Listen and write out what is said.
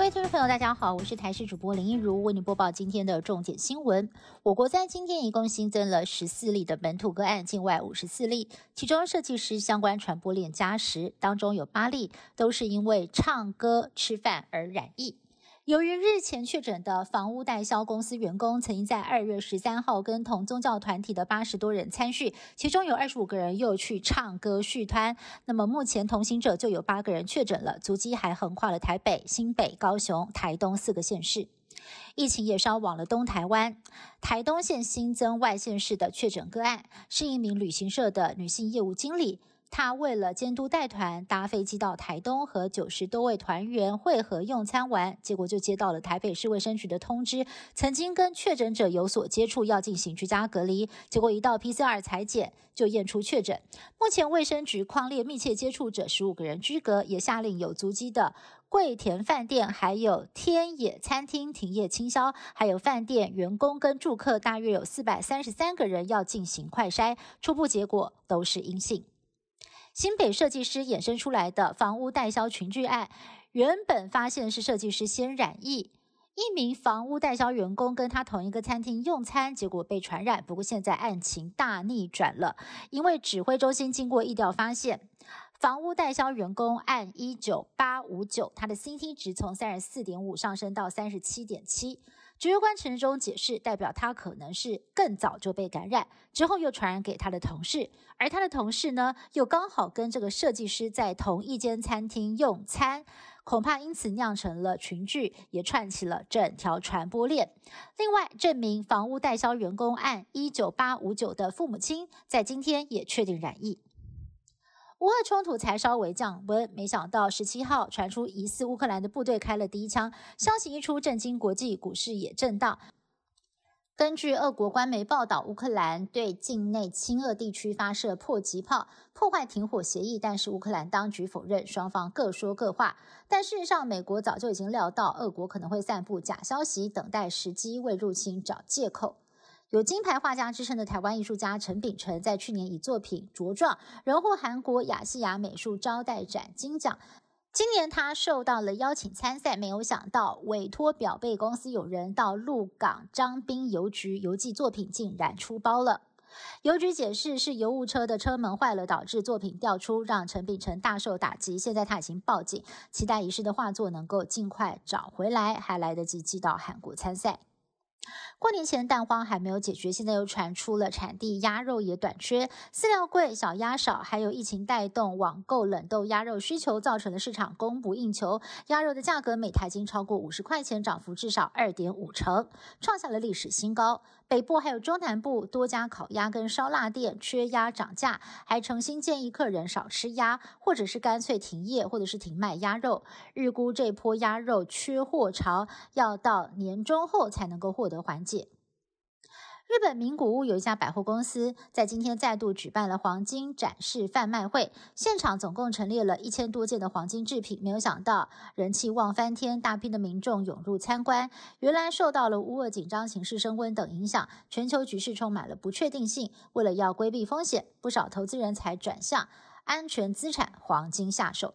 各位听众朋友，大家好，我是台视主播林一如，为您播报今天的重点新闻。我国在今天一共新增了十四例的本土个案，境外五十四例，其中设计师相关传播链加十，当中有八例都是因为唱歌、吃饭而染疫。由于日前确诊的房屋代销公司员工，曾经在二月十三号跟同宗教团体的八十多人参叙，其中有二十五个人又去唱歌续摊。那么目前同行者就有八个人确诊了，足迹还横跨了台北、新北、高雄、台东四个县市。疫情也烧往了东台湾，台东县新增外县市的确诊个案，是一名旅行社的女性业务经理。他为了监督带团，搭飞机到台东和九十多位团员会合用餐完，结果就接到了台北市卫生局的通知，曾经跟确诊者有所接触，要进行居家隔离。结果一到 PCR 裁检就验出确诊。目前卫生局框列密切接触者十五个人居隔，也下令有足迹的桂田饭店还有天野餐厅停业清消，还有饭店员工跟住客大约有四百三十三个人要进行快筛，初步结果都是阴性。新北设计师衍生出来的房屋代销群聚案，原本发现是设计师先染疫，一名房屋代销员工跟他同一个餐厅用餐，结果被传染。不过现在案情大逆转了，因为指挥中心经过疫调发现，房屋代销员工按一九八五九，他的 CT 值从三十四点五上升到三十七点七。指挥官陈忠解释，代表他可能是更早就被感染，之后又传染给他的同事，而他的同事呢，又刚好跟这个设计师在同一间餐厅用餐，恐怕因此酿成了群聚，也串起了整条传播链。另外，证明房屋代销员工按一九八五九的父母亲，在今天也确定染疫。乌俄冲突才稍微降温，没想到十七号传出疑似乌克兰的部队开了第一枪，消息一出，震惊国际，股市也震荡。根据俄国官媒报道，乌克兰对境内亲俄地区发射迫击炮，破坏停火协议，但是乌克兰当局否认，双方各说各话。但事实上，美国早就已经料到俄国可能会散布假消息，等待时机为入侵找借口。有金牌画家之称的台湾艺术家陈秉承，在去年以作品《茁壮》荣获韩国亚细亚美术招待展金奖。今年他受到了邀请参赛，没有想到委托表贝公司有人到鹿港张滨邮局邮寄作品，竟然出包了。邮局解释是邮务车的车门坏了，导致作品掉出，让陈秉承大受打击。现在他已经报警，期待遗失的画作能够尽快找回来，还来得及寄到韩国参赛。过年前蛋荒还没有解决，现在又传出了产地鸭肉也短缺，饲料贵，小鸭少，还有疫情带动网购冷冻鸭肉需求，造成的市场供不应求，鸭肉的价格每台斤超过五十块钱，涨幅至少二点五成，创下了历史新高。北部还有中南部多家烤鸭跟烧腊店缺鸭涨价，还诚心建议客人少吃鸭，或者是干脆停业，或者是停卖鸭肉。预估这波鸭肉缺货潮要到年中后才能够获得缓解。日本名古屋有一家百货公司，在今天再度举办了黄金展示贩卖会，现场总共陈列了一千多件的黄金制品，没有想到人气旺翻天，大批的民众涌入参观。原来受到了乌俄紧张形势升温等影响，全球局势充满了不确定性，为了要规避风险，不少投资人才转向安全资产黄金下手。